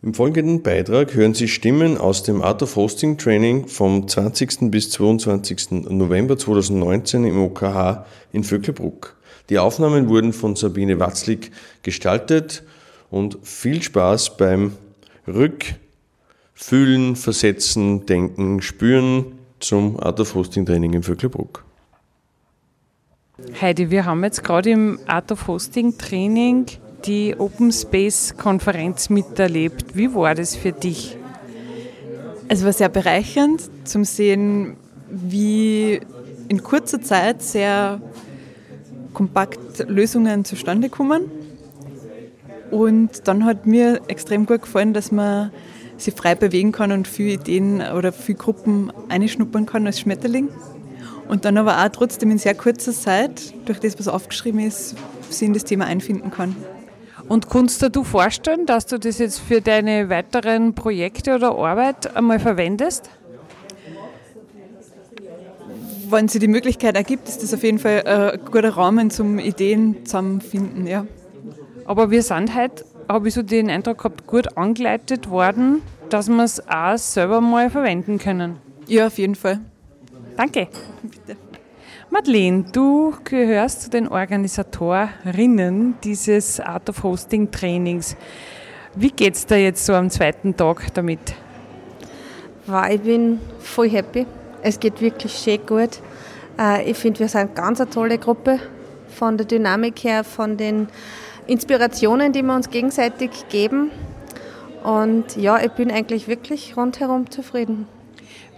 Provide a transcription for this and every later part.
Im folgenden Beitrag hören Sie Stimmen aus dem Art of Hosting Training vom 20. bis 22. November 2019 im OKH in Vöcklebruck. Die Aufnahmen wurden von Sabine Watzlik gestaltet und viel Spaß beim Rückfühlen, Versetzen, Denken, Spüren zum Art of Hosting Training in Vöcklebruck. Heidi, wir haben jetzt gerade im Art of Hosting Training die Open Space Konferenz miterlebt. Wie war das für dich? Es war sehr bereichernd zum Sehen, wie in kurzer Zeit sehr kompakt Lösungen zustande kommen. Und dann hat mir extrem gut gefallen, dass man sich frei bewegen kann und viele Ideen oder viele Gruppen einschnuppern kann als Schmetterling. Und dann aber auch trotzdem in sehr kurzer Zeit, durch das, was aufgeschrieben ist, sich in das Thema einfinden kann. Und kannst du dir vorstellen, dass du das jetzt für deine weiteren Projekte oder Arbeit einmal verwendest? Wenn sich die Möglichkeit ergibt, ist das auf jeden Fall ein guter Rahmen zum Ideen zusammenfinden, ja. Aber wir sind heute, habe ich so den Eindruck gehabt, gut angeleitet worden, dass wir es auch selber mal verwenden können. Ja, auf jeden Fall. Danke. Bitte. Madeleine, du gehörst zu den Organisatorinnen dieses Art of Hosting Trainings. Wie geht es dir jetzt so am zweiten Tag damit? Ich bin voll happy. Es geht wirklich schön gut. Äh, ich finde, wir sind ganz eine tolle Gruppe. Von der Dynamik her, von den Inspirationen, die wir uns gegenseitig geben. Und ja, ich bin eigentlich wirklich rundherum zufrieden.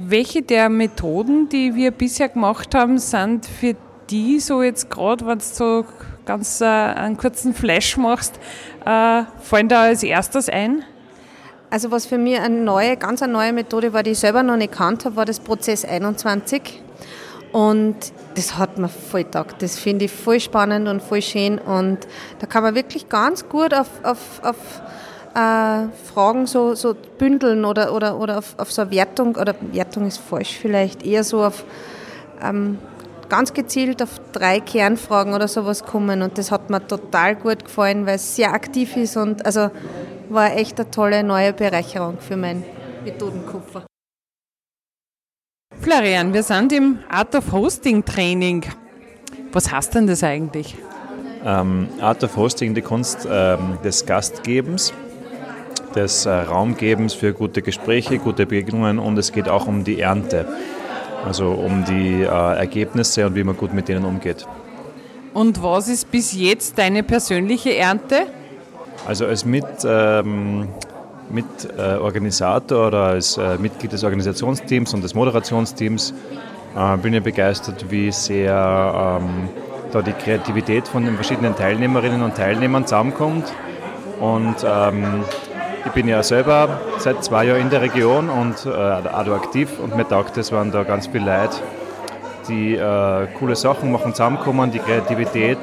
Welche der Methoden, die wir bisher gemacht haben, sind für die so jetzt gerade, wenn du so ganz äh, einen kurzen Flash machst, äh, fallen da als erstes ein? Also was für mich eine neue, ganz eine neue Methode war, die ich selber noch nicht kannt habe, war das Prozess 21. Und das hat mir voll taugt. Das finde ich voll spannend und voll schön. Und da kann man wirklich ganz gut auf, auf, auf äh, Fragen so, so bündeln oder, oder, oder auf, auf so eine Wertung, oder Wertung ist falsch vielleicht, eher so auf ähm, ganz gezielt auf drei Kernfragen oder sowas kommen und das hat mir total gut gefallen, weil es sehr aktiv ist und also war echt eine tolle neue Bereicherung für meinen Methodenkoffer. Florian, wir sind im Art of Hosting Training. Was heißt denn das eigentlich? Ähm, Art of Hosting, die Kunst ähm, des Gastgebens des äh, Raumgebens für gute Gespräche, gute Begegnungen und es geht auch um die Ernte, also um die äh, Ergebnisse und wie man gut mit denen umgeht. Und was ist bis jetzt deine persönliche Ernte? Also als mit, ähm, mit äh, Organisator oder als äh, Mitglied des Organisationsteams und des Moderationsteams äh, bin ich begeistert, wie sehr ähm, da die Kreativität von den verschiedenen Teilnehmerinnen und Teilnehmern zusammenkommt und ähm, ich bin ja selber seit zwei Jahren in der Region und äh, auch aktiv und mir taugt es, wenn da ganz viel Leute, die äh, coole Sachen machen, zusammenkommen, die Kreativität,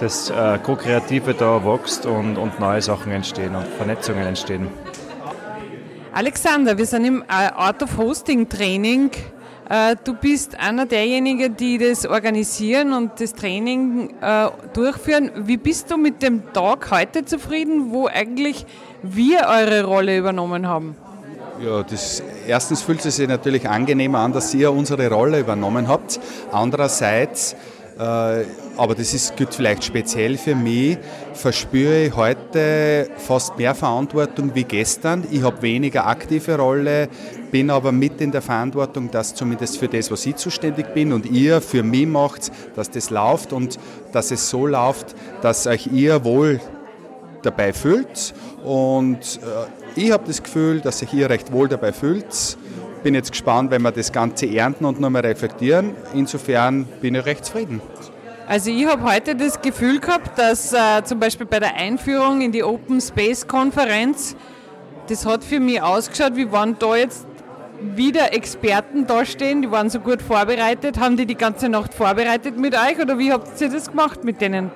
das äh, Co-Kreative da wächst und, und neue Sachen entstehen und Vernetzungen entstehen. Alexander, wir sind im äh, Art of Hosting Training. Äh, du bist einer derjenigen, die das organisieren und das Training äh, durchführen. Wie bist du mit dem Tag heute zufrieden, wo eigentlich wir eure Rolle übernommen haben? Ja, das, erstens fühlt es sich natürlich angenehmer an, dass ihr unsere Rolle übernommen habt. Andererseits, äh, aber das ist, gilt vielleicht speziell für mich, verspüre ich heute fast mehr Verantwortung wie gestern. Ich habe weniger aktive Rolle, bin aber mit in der Verantwortung, dass zumindest für das, was ich zuständig bin und ihr für mich macht, dass das läuft und dass es so läuft, dass euch ihr wohl dabei fühlt. Und äh, ich habe das Gefühl, dass sich hier recht wohl dabei fühlt. Bin jetzt gespannt, wenn wir das Ganze ernten und nochmal reflektieren. Insofern bin ich recht zufrieden. Also ich habe heute das Gefühl gehabt, dass äh, zum Beispiel bei der Einführung in die Open Space Konferenz, das hat für mich ausgeschaut, wie waren da jetzt wieder Experten dastehen, die waren so gut vorbereitet. Haben die die ganze Nacht vorbereitet mit euch oder wie habt ihr das gemacht mit denen?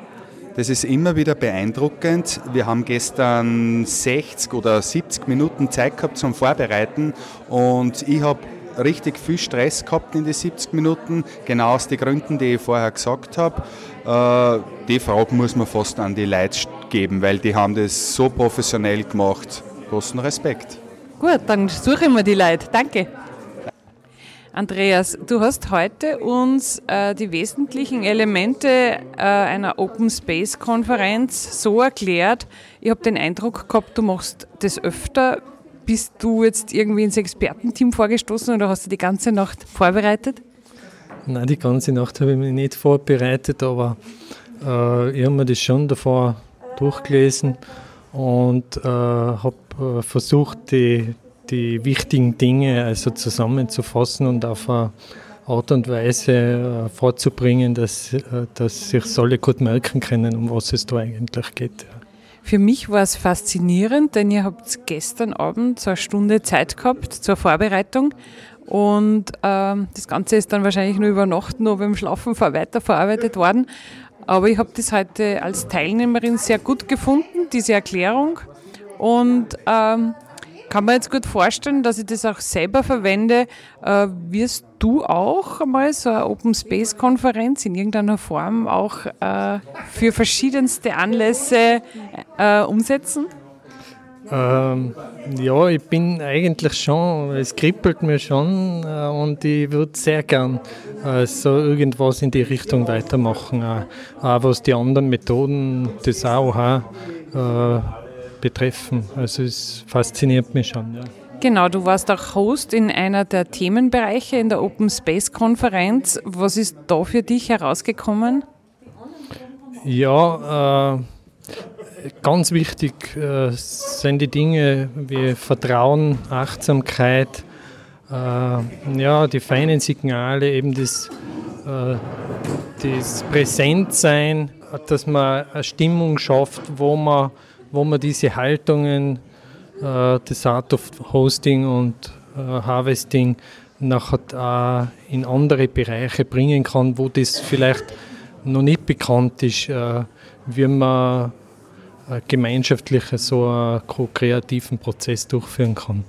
Das ist immer wieder beeindruckend. Wir haben gestern 60 oder 70 Minuten Zeit gehabt zum Vorbereiten und ich habe richtig viel Stress gehabt in die 70 Minuten, genau aus den Gründen, die ich vorher gesagt habe. Äh, die Frage muss man fast an die Leute geben, weil die haben das so professionell gemacht. großen Respekt. Gut, dann suchen wir die Leute. Danke. Andreas, du hast heute uns äh, die wesentlichen Elemente äh, einer Open Space Konferenz so erklärt. Ich habe den Eindruck gehabt, du machst das öfter. Bist du jetzt irgendwie ins Expertenteam vorgestoßen oder hast du die ganze Nacht vorbereitet? Nein, die ganze Nacht habe ich mich nicht vorbereitet, aber äh, ich habe mir das schon davor durchgelesen und äh, habe äh, versucht, die, die wichtigen Dinge also zusammenzufassen und auf eine Art und Weise äh, vorzubringen, dass, äh, dass sich alle gut merken können, um was es da eigentlich geht. Für mich war es faszinierend, denn ihr habt gestern Abend so eine Stunde Zeit gehabt zur Vorbereitung und ähm, das Ganze ist dann wahrscheinlich nur über Nacht noch beim Schlafen weiterverarbeitet worden. Aber ich habe das heute als Teilnehmerin sehr gut gefunden, diese Erklärung. Und ähm, kann mir jetzt gut vorstellen, dass ich das auch selber verwende. Äh, wirst du auch einmal so eine Open Space Konferenz in irgendeiner Form auch äh, für verschiedenste Anlässe äh, umsetzen? Ähm, ja, ich bin eigentlich schon, es kribbelt mir schon äh, und ich würde sehr gern äh, so irgendwas in die Richtung weitermachen, äh, auch was die anderen Methoden des AOH betreffen. Also es fasziniert mich schon. Ja. Genau, du warst auch Host in einer der Themenbereiche in der Open Space Konferenz. Was ist da für dich herausgekommen? Ja, äh, ganz wichtig äh, sind die Dinge wie Vertrauen, Achtsamkeit, äh, ja, die feinen Signale, eben das, äh, das Präsentsein, dass man eine Stimmung schafft, wo man, wo man diese Haltungen äh, des Art of Hosting und äh, Harvesting nachher auch in andere Bereiche bringen kann, wo das vielleicht noch nicht bekannt ist, äh, wie man gemeinschaftlich so einen kreativen Prozess durchführen kann.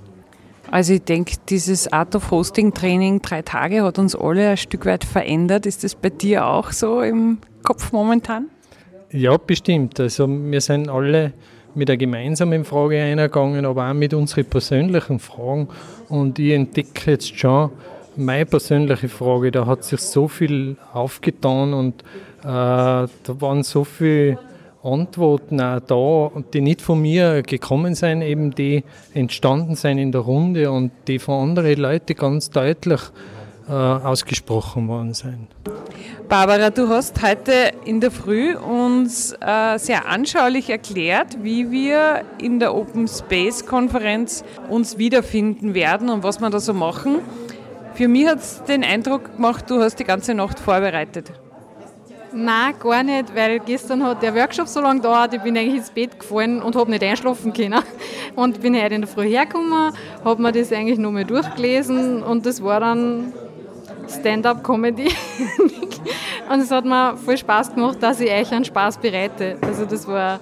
Also ich denke, dieses Art of Hosting Training drei Tage hat uns alle ein Stück weit verändert. Ist das bei dir auch so im Kopf momentan? Ja, bestimmt. Also wir sind alle mit einer gemeinsamen Frage eingegangen, aber auch mit unseren persönlichen Fragen. Und ich entdecke jetzt schon meine persönliche Frage. Da hat sich so viel aufgetan und äh, da waren so viele Antworten auch da, die nicht von mir gekommen sind, eben die entstanden sind in der Runde und die von anderen Leuten ganz deutlich ausgesprochen worden sind. Barbara, du hast heute in der Früh uns äh, sehr anschaulich erklärt, wie wir in der Open Space Konferenz uns wiederfinden werden und was wir da so machen. Für mich hat es den Eindruck gemacht, du hast die ganze Nacht vorbereitet. Nein, gar nicht, weil gestern hat der Workshop so lange gedauert, ich bin eigentlich ins Bett gefallen und habe nicht einschlafen können. Und bin heute in der Früh hergekommen, habe mir das eigentlich nochmal durchgelesen und das war dann Stand-up-Comedy. und es hat mir voll Spaß gemacht, dass ich euch einen Spaß bereite. Also das war,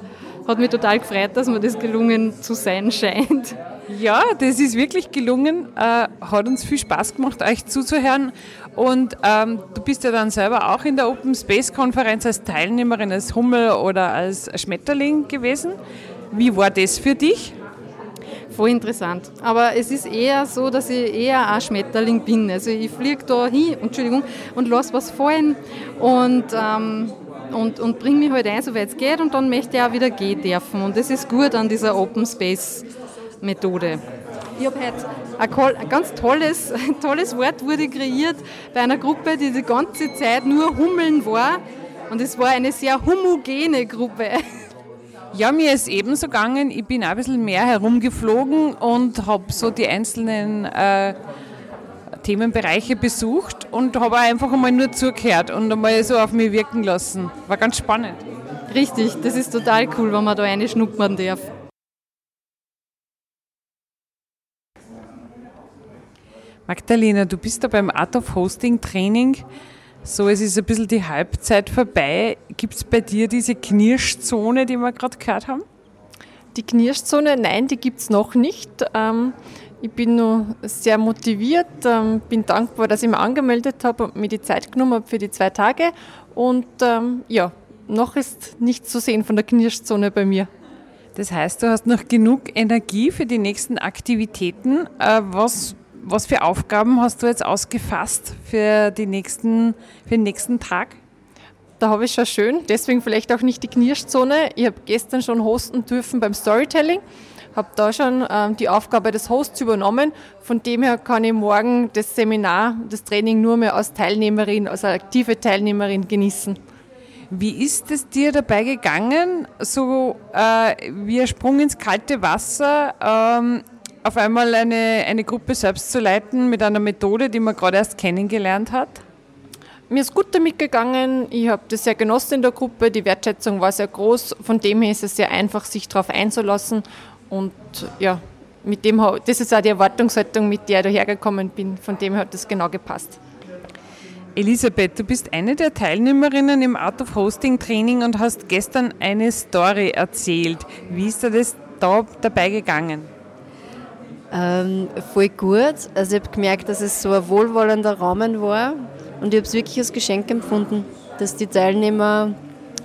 hat mich total gefreut, dass mir das gelungen zu sein scheint. Ja, das ist wirklich gelungen. Äh, hat uns viel Spaß gemacht, euch zuzuhören. Und ähm, du bist ja dann selber auch in der Open Space Konferenz als Teilnehmerin, als Hummel oder als Schmetterling gewesen. Wie war das für dich? Voll interessant. Aber es ist eher so, dass ich eher ein Schmetterling bin. Also ich fliege da hin, Entschuldigung, und lasse was fallen und, ähm, und, und bringe mich halt ein, so weit es geht, und dann möchte ich auch wieder gehen dürfen. Und das ist gut an dieser Open Space Methode. Ich habe heute ein ganz tolles, ein tolles Wort wurde kreiert bei einer Gruppe, die die ganze Zeit nur Hummeln war. Und es war eine sehr homogene Gruppe. Ja, mir ist ebenso gegangen. Ich bin ein bisschen mehr herumgeflogen und habe so die einzelnen äh, Themenbereiche besucht und habe einfach einmal nur zugehört und einmal so auf mich wirken lassen. War ganz spannend. Richtig, das ist total cool, wenn man da eine schnuppern darf. Magdalena, du bist da beim Art of Hosting Training. So, es ist ein bisschen die Halbzeit vorbei. Gibt es bei dir diese Knirschzone, die wir gerade gehört haben? Die Knirschzone, nein, die gibt es noch nicht. Ähm, ich bin noch sehr motiviert, ähm, bin dankbar, dass ich mich angemeldet habe und mir die Zeit genommen habe für die zwei Tage. Und ähm, ja, noch ist nichts zu sehen von der Knirschzone bei mir. Das heißt, du hast noch genug Energie für die nächsten Aktivitäten. Äh, was, was für Aufgaben hast du jetzt ausgefasst für, die nächsten, für den nächsten Tag? Da habe ich schon schön, deswegen vielleicht auch nicht die Knirschzone. Ich habe gestern schon hosten dürfen beim Storytelling, habe da schon ähm, die Aufgabe des Hosts übernommen. Von dem her kann ich morgen das Seminar, das Training nur mehr als Teilnehmerin, als aktive Teilnehmerin genießen. Wie ist es dir dabei gegangen, so äh, wie ein Sprung ins kalte Wasser, ähm, auf einmal eine, eine Gruppe selbst zu leiten mit einer Methode, die man gerade erst kennengelernt hat? Mir ist gut damit gegangen, ich habe das sehr genossen in der Gruppe, die Wertschätzung war sehr groß, von dem her ist es sehr einfach, sich darauf einzulassen und ja, mit dem, das ist auch die Erwartungshaltung, mit der ich dahergekommen bin, von dem her hat das genau gepasst. Elisabeth, du bist eine der Teilnehmerinnen im Art of Hosting Training und hast gestern eine Story erzählt. Wie ist dir das da dabei gegangen? Ähm, voll gut. Also ich habe gemerkt, dass es so ein wohlwollender Rahmen war und ich habe es wirklich als Geschenk empfunden, dass die Teilnehmer,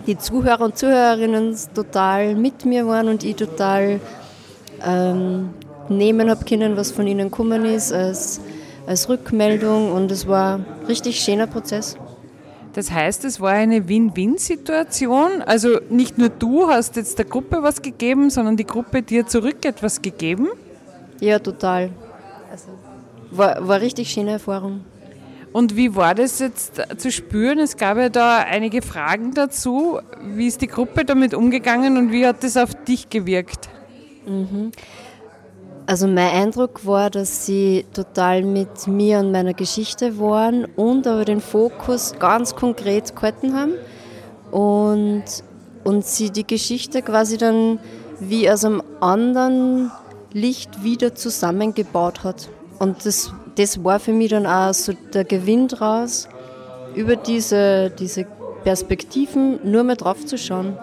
die Zuhörer und Zuhörerinnen total mit mir waren und ich total ähm, nehmen habe können, was von ihnen gekommen ist. Als als Rückmeldung und es war ein richtig schöner Prozess. Das heißt, es war eine Win-Win-Situation. Also nicht nur du hast jetzt der Gruppe was gegeben, sondern die Gruppe dir zurück etwas gegeben? Ja, total. Also war, war eine richtig schöne Erfahrung. Und wie war das jetzt zu spüren? Es gab ja da einige Fragen dazu. Wie ist die Gruppe damit umgegangen und wie hat das auf dich gewirkt? Mhm. Also mein Eindruck war, dass sie total mit mir und meiner Geschichte waren und aber den Fokus ganz konkret gehalten haben und, und sie die Geschichte quasi dann wie aus einem anderen Licht wieder zusammengebaut hat. Und das, das war für mich dann auch so der Gewinn draus, über diese, diese Perspektiven nur mehr drauf zu schauen.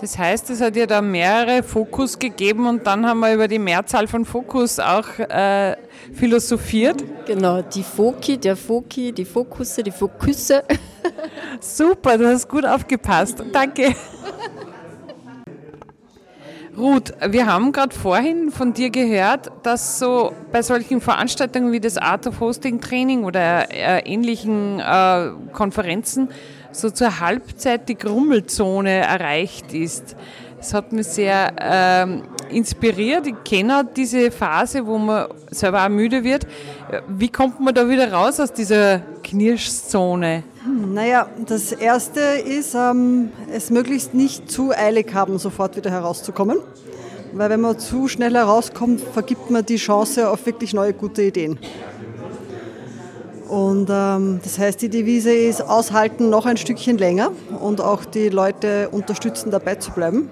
Das heißt, es hat ja da mehrere Fokus gegeben und dann haben wir über die Mehrzahl von Fokus auch äh, philosophiert. Genau, die Foki, der Foki, die Fokusse, die Fokusse. Super, du hast gut aufgepasst. Danke. Ruth, wir haben gerade vorhin von dir gehört, dass so bei solchen Veranstaltungen wie das Art of Hosting Training oder äh, ähnlichen äh, Konferenzen so zur Halbzeit die Grummelzone erreicht ist. Das hat mich sehr ähm, inspiriert. Ich kenne diese Phase, wo man selber auch müde wird. Wie kommt man da wieder raus aus dieser Knirschzone? Naja, das Erste ist, ähm, es möglichst nicht zu eilig haben, sofort wieder herauszukommen. Weil wenn man zu schnell herauskommt, vergibt man die Chance auf wirklich neue gute Ideen. Und ähm, das heißt, die Devise ist aushalten noch ein Stückchen länger und auch die Leute unterstützen, dabei zu bleiben.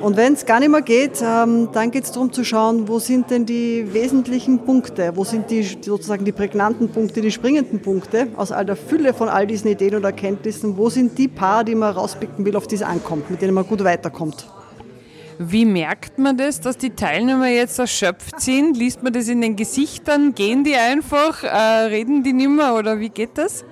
Und wenn es gar nicht mehr geht, ähm, dann geht es darum zu schauen, wo sind denn die wesentlichen Punkte, wo sind die sozusagen die prägnanten Punkte, die springenden Punkte aus all der Fülle von all diesen Ideen und Erkenntnissen, wo sind die paar, die man rauspicken will, auf die es ankommt, mit denen man gut weiterkommt. Wie merkt man das, dass die Teilnehmer jetzt erschöpft sind? Liest man das in den Gesichtern? Gehen die einfach? Äh, reden die nimmer oder wie geht das?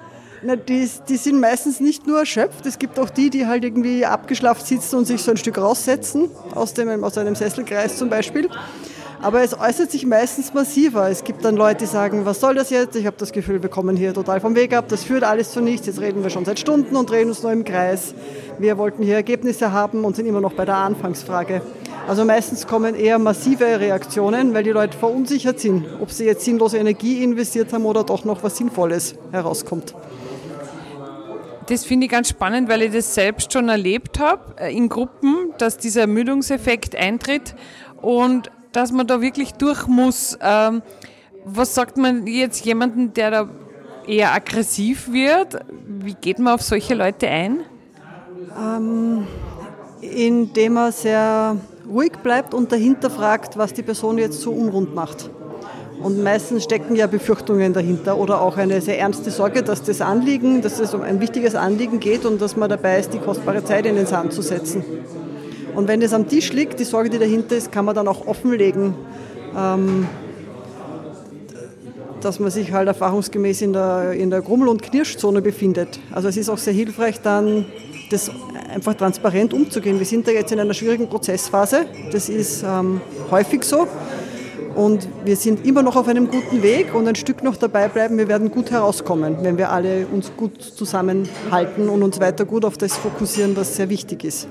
Na, die, die sind meistens nicht nur erschöpft, es gibt auch die, die halt irgendwie abgeschlafen sitzen und sich so ein Stück raussetzen, aus, dem, aus einem Sesselkreis zum Beispiel. Aber es äußert sich meistens massiver. Es gibt dann Leute, die sagen, was soll das jetzt? Ich habe das Gefühl, wir kommen hier total vom Weg ab, das führt alles zu nichts. Jetzt reden wir schon seit Stunden und drehen uns nur im Kreis. Wir wollten hier Ergebnisse haben und sind immer noch bei der Anfangsfrage. Also meistens kommen eher massive Reaktionen, weil die Leute verunsichert sind, ob sie jetzt sinnlose Energie investiert haben oder doch noch was Sinnvolles herauskommt. Das finde ich ganz spannend, weil ich das selbst schon erlebt habe äh, in Gruppen, dass dieser Ermüdungseffekt eintritt und dass man da wirklich durch muss. Ähm, was sagt man jetzt jemanden, der da eher aggressiv wird? Wie geht man auf solche Leute ein? Ähm, indem er sehr ruhig bleibt und dahinter fragt, was die Person jetzt so unrund macht. Und meistens stecken ja Befürchtungen dahinter oder auch eine sehr ernste Sorge, dass das Anliegen, dass es um ein wichtiges Anliegen geht und dass man dabei ist, die kostbare Zeit in den Sand zu setzen. Und wenn das am Tisch liegt, die Sorge, die dahinter ist, kann man dann auch offenlegen. Ähm, dass man sich halt erfahrungsgemäß in der, in der Grummel- und Knirschzone befindet. Also es ist auch sehr hilfreich, dann das einfach transparent umzugehen. Wir sind da jetzt in einer schwierigen Prozessphase. Das ist ähm, häufig so. Und wir sind immer noch auf einem guten Weg und ein Stück noch dabei bleiben. Wir werden gut herauskommen, wenn wir alle uns gut zusammenhalten und uns weiter gut auf das fokussieren, was sehr wichtig ist.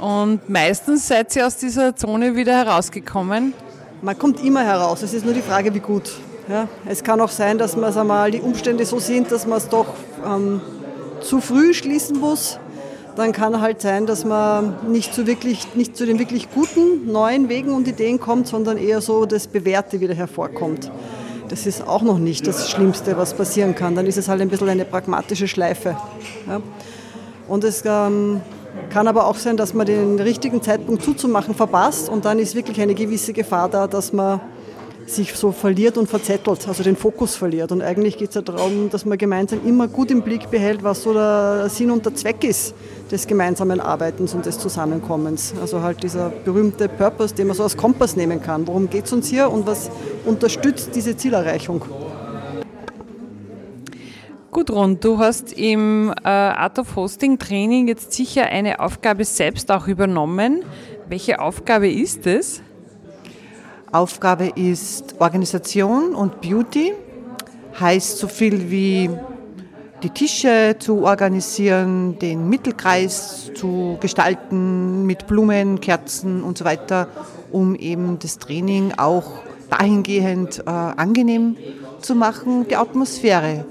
Und meistens seid ihr aus dieser Zone wieder herausgekommen? Man kommt immer heraus. Es ist nur die Frage, wie gut. Ja, es kann auch sein, dass man, einmal die Umstände so sind, dass man es doch ähm, zu früh schließen muss dann kann halt sein, dass man nicht zu, wirklich, nicht zu den wirklich guten neuen Wegen und Ideen kommt, sondern eher so das Bewährte wieder hervorkommt. Das ist auch noch nicht das Schlimmste, was passieren kann. Dann ist es halt ein bisschen eine pragmatische Schleife. Ja. Und es ähm, kann aber auch sein, dass man den richtigen Zeitpunkt zuzumachen verpasst und dann ist wirklich eine gewisse Gefahr da, dass man sich so verliert und verzettelt, also den Fokus verliert. Und eigentlich geht es ja darum, dass man gemeinsam immer gut im Blick behält, was so der Sinn und der Zweck ist des gemeinsamen Arbeitens und des Zusammenkommens. Also halt dieser berühmte Purpose, den man so als Kompass nehmen kann. Worum geht es uns hier und was unterstützt diese Zielerreichung? Gudrun, du hast im äh, Art of Hosting Training jetzt sicher eine Aufgabe selbst auch übernommen. Welche Aufgabe ist es? Aufgabe ist Organisation und Beauty. Heißt so viel wie die Tische zu organisieren, den Mittelkreis zu gestalten mit Blumen, Kerzen und so weiter, um eben das Training auch dahingehend äh, angenehm zu machen. Die Atmosphäre,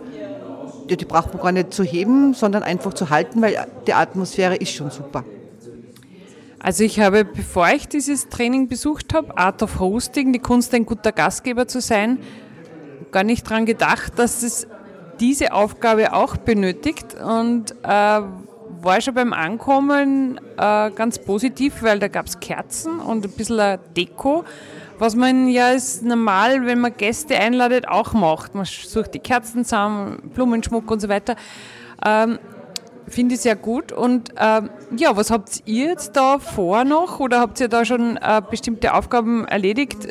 ja, die braucht man gar nicht zu heben, sondern einfach zu halten, weil die Atmosphäre ist schon super. Also ich habe, bevor ich dieses Training besucht habe, Art of Hosting, die Kunst, ein guter Gastgeber zu sein, gar nicht daran gedacht, dass es diese Aufgabe auch benötigt und äh, war schon beim Ankommen äh, ganz positiv, weil da gab es Kerzen und ein bisschen Deko, was man ja ist normal, wenn man Gäste einladet, auch macht. Man sucht die Kerzen zusammen, Blumenschmuck und so weiter. Ähm, Finde ich sehr gut. Und ähm, ja, was habt ihr jetzt da vor noch oder habt ihr da schon äh, bestimmte Aufgaben erledigt?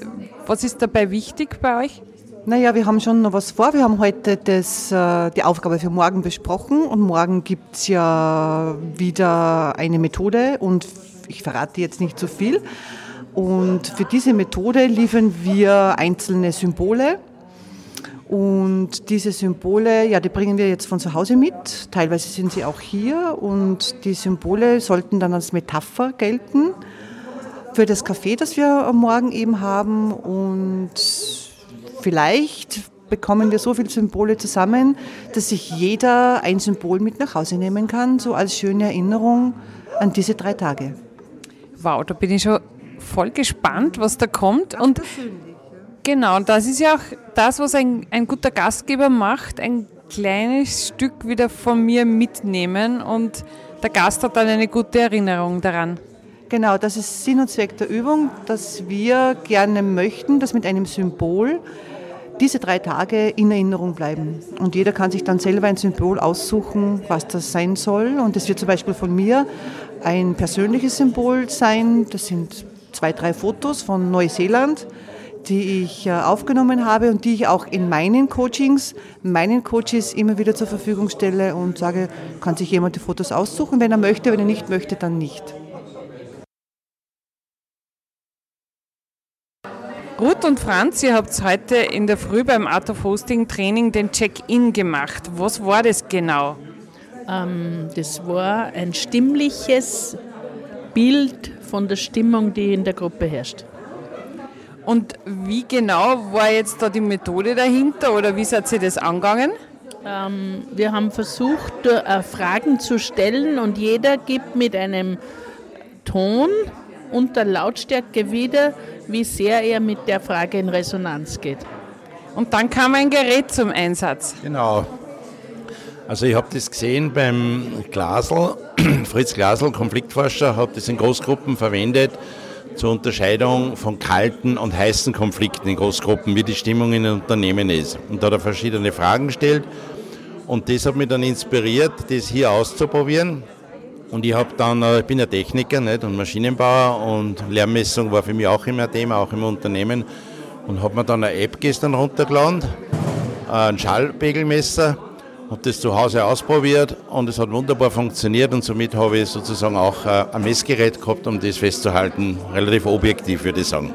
Was ist dabei wichtig bei euch? Naja, wir haben schon noch was vor. Wir haben heute das, äh, die Aufgabe für morgen besprochen und morgen gibt es ja wieder eine Methode und ich verrate jetzt nicht so viel. Und für diese Methode liefern wir einzelne Symbole und diese Symbole, ja, die bringen wir jetzt von zu Hause mit. Teilweise sind sie auch hier und die Symbole sollten dann als Metapher gelten für das Café, das wir am Morgen eben haben. Und vielleicht bekommen wir so viele Symbole zusammen, dass sich jeder ein Symbol mit nach Hause nehmen kann, so als schöne Erinnerung an diese drei Tage. Wow, da bin ich schon voll gespannt, was da kommt. Und Genau, und das ist ja auch das, was ein, ein guter Gastgeber macht, ein kleines Stück wieder von mir mitnehmen und der Gast hat dann eine gute Erinnerung daran. Genau, das ist Sinn und Zweck der Übung, dass wir gerne möchten, dass mit einem Symbol diese drei Tage in Erinnerung bleiben. Und jeder kann sich dann selber ein Symbol aussuchen, was das sein soll. Und es wird zum Beispiel von mir ein persönliches Symbol sein. Das sind zwei, drei Fotos von Neuseeland die ich äh, aufgenommen habe und die ich auch in meinen Coachings, meinen Coaches immer wieder zur Verfügung stelle und sage, kann sich jemand die Fotos aussuchen, wenn er möchte, wenn er nicht möchte, dann nicht. Ruth und Franz, ihr habt heute in der Früh beim Art of Hosting Training den Check-in gemacht. Was war das genau? Ähm, das war ein stimmliches Bild von der Stimmung, die in der Gruppe herrscht. Und wie genau war jetzt da die Methode dahinter oder wie seid ihr das angegangen? Ähm, wir haben versucht, äh, Fragen zu stellen und jeder gibt mit einem Ton und der Lautstärke wieder, wie sehr er mit der Frage in Resonanz geht. Und dann kam ein Gerät zum Einsatz. Genau. Also ich habe das gesehen beim Glasl, Fritz Glasl, Konfliktforscher, hat das in Großgruppen verwendet zur Unterscheidung von kalten und heißen Konflikten in Großgruppen, wie die Stimmung in den Unternehmen ist. Und da hat er verschiedene Fragen gestellt und das hat mich dann inspiriert, das hier auszuprobieren. Und ich dann, äh, ich bin ja Techniker nicht, und Maschinenbauer und Lärmmessung war für mich auch immer ein Thema, auch im Unternehmen. Und habe mir dann eine App gestern runtergeladen ein Schallpegelmesser, habe das zu Hause ausprobiert und es hat wunderbar funktioniert und somit habe ich sozusagen auch äh, ein Messgerät gehabt, um das festzuhalten. Relativ objektiv, würde ich sagen.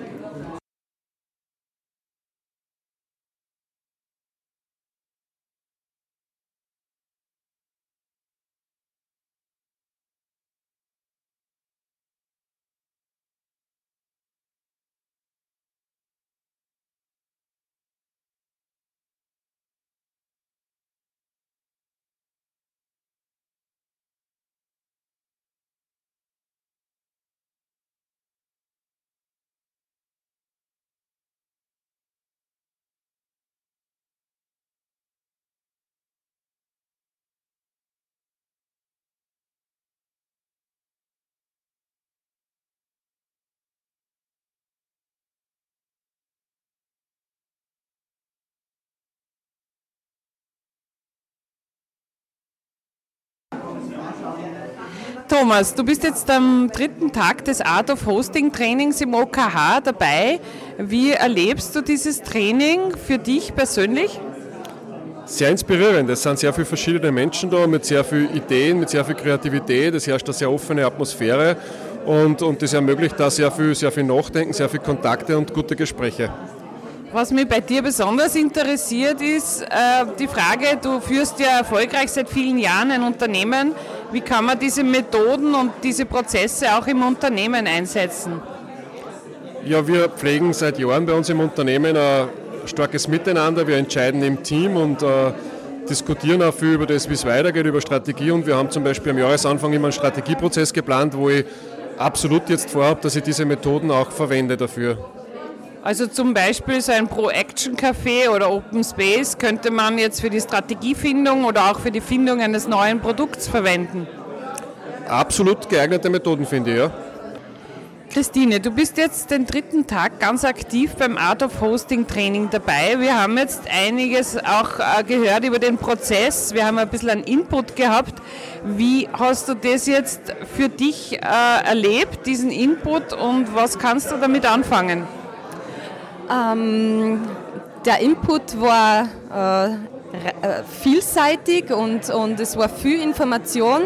Thomas, du bist jetzt am dritten Tag des Art of Hosting Trainings im OKH dabei. Wie erlebst du dieses Training für dich persönlich? Sehr inspirierend. Es sind sehr viele verschiedene Menschen da mit sehr vielen Ideen, mit sehr viel Kreativität. Es herrscht eine sehr offene Atmosphäre und, und das ermöglicht da sehr viel, sehr viel Nachdenken, sehr viele Kontakte und gute Gespräche. Was mich bei dir besonders interessiert, ist äh, die Frage, du führst ja erfolgreich seit vielen Jahren ein Unternehmen. Wie kann man diese Methoden und diese Prozesse auch im Unternehmen einsetzen? Ja, wir pflegen seit Jahren bei uns im Unternehmen ein starkes Miteinander. Wir entscheiden im Team und äh, diskutieren auch viel über das, wie es weitergeht, über Strategie. Und wir haben zum Beispiel am Jahresanfang immer einen Strategieprozess geplant, wo ich absolut jetzt vorhabe, dass ich diese Methoden auch verwende dafür. Also zum Beispiel so ein Pro-Action-Café oder Open Space könnte man jetzt für die Strategiefindung oder auch für die Findung eines neuen Produkts verwenden. Absolut geeignete Methoden, finde ich, ja. Christine, du bist jetzt den dritten Tag ganz aktiv beim Art of Hosting Training dabei. Wir haben jetzt einiges auch äh, gehört über den Prozess. Wir haben ein bisschen einen Input gehabt. Wie hast du das jetzt für dich äh, erlebt, diesen Input, und was kannst du damit anfangen? Ähm, der Input war äh, äh, vielseitig und, und es war viel Information.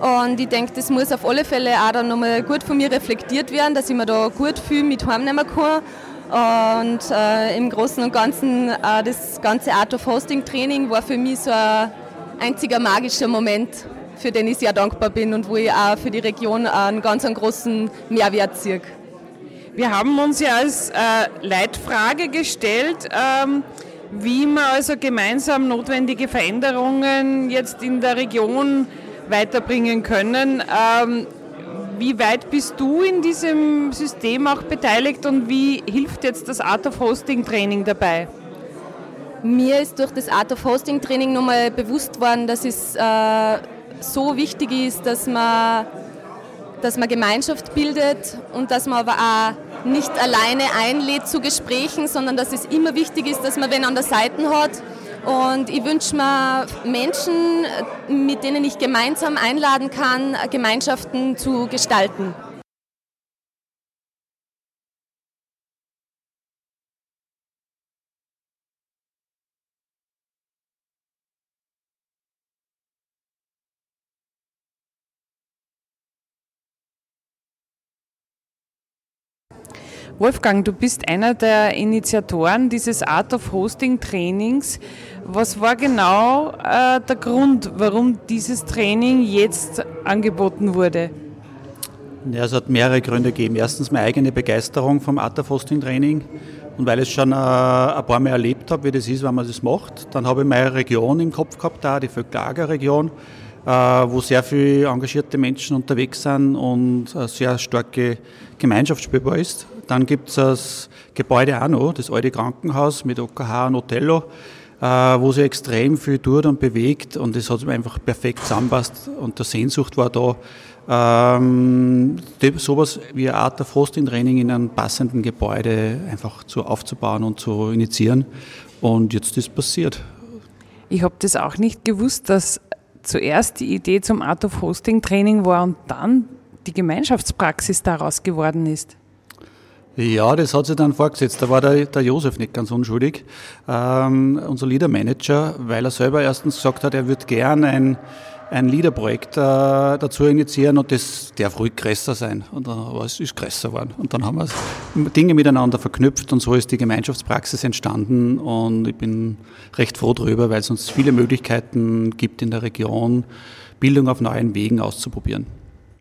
Und ich denke, das muss auf alle Fälle auch dann nochmal gut von mir reflektiert werden, dass ich mir da gut viel mit heimnehmen kann. Und äh, im Großen und Ganzen, äh, das ganze Art of Hosting Training war für mich so ein einziger magischer Moment, für den ich sehr dankbar bin und wo ich auch für die Region einen ganz einen großen Mehrwert sehe. Wir haben uns ja als äh, Leitfrage gestellt, ähm, wie wir also gemeinsam notwendige Veränderungen jetzt in der Region weiterbringen können. Ähm, wie weit bist du in diesem System auch beteiligt und wie hilft jetzt das Art of Hosting Training dabei? Mir ist durch das Art of Hosting Training nochmal bewusst worden, dass es äh, so wichtig ist, dass man dass man Gemeinschaft bildet und dass man aber auch nicht alleine einlädt zu Gesprächen, sondern dass es immer wichtig ist, dass man wen an der Seite hat. Und ich wünsche mir Menschen, mit denen ich gemeinsam einladen kann, Gemeinschaften zu gestalten. Wolfgang, du bist einer der Initiatoren dieses Art of Hosting Trainings. Was war genau äh, der Grund, warum dieses Training jetzt angeboten wurde? Ja, es hat mehrere Gründe gegeben. Erstens meine eigene Begeisterung vom Art of Hosting Training und weil ich es schon äh, ein paar Mal erlebt habe, wie das ist, wenn man das macht. Dann habe ich meine Region im Kopf gehabt, da die Vöcklager Region, äh, wo sehr viele engagierte Menschen unterwegs sind und eine sehr starke Gemeinschaft spürbar ist. Dann gibt es das Gebäude auch noch, das alte Krankenhaus mit OKH und Otello, äh, wo sich extrem viel tut und bewegt und es hat einfach perfekt zusammenpasst und der Sehnsucht war da, ähm, sowas wie eine Art of Hosting Training in einem passenden Gebäude einfach zu, aufzubauen und zu initiieren. Und jetzt ist passiert. Ich habe das auch nicht gewusst, dass zuerst die Idee zum Art of Hosting Training war und dann die Gemeinschaftspraxis daraus geworden ist. Ja, das hat sich dann vorgesetzt. Da war der, der Josef nicht ganz unschuldig, ähm, unser Leader-Manager, weil er selber erstens gesagt hat, er würde gern ein, ein Leader-Projekt äh, dazu initiieren und das darf ruhig größer sein. Und dann, aber es ist größer geworden. Und dann haben wir Dinge miteinander verknüpft und so ist die Gemeinschaftspraxis entstanden und ich bin recht froh darüber, weil es uns viele Möglichkeiten gibt in der Region, Bildung auf neuen Wegen auszuprobieren.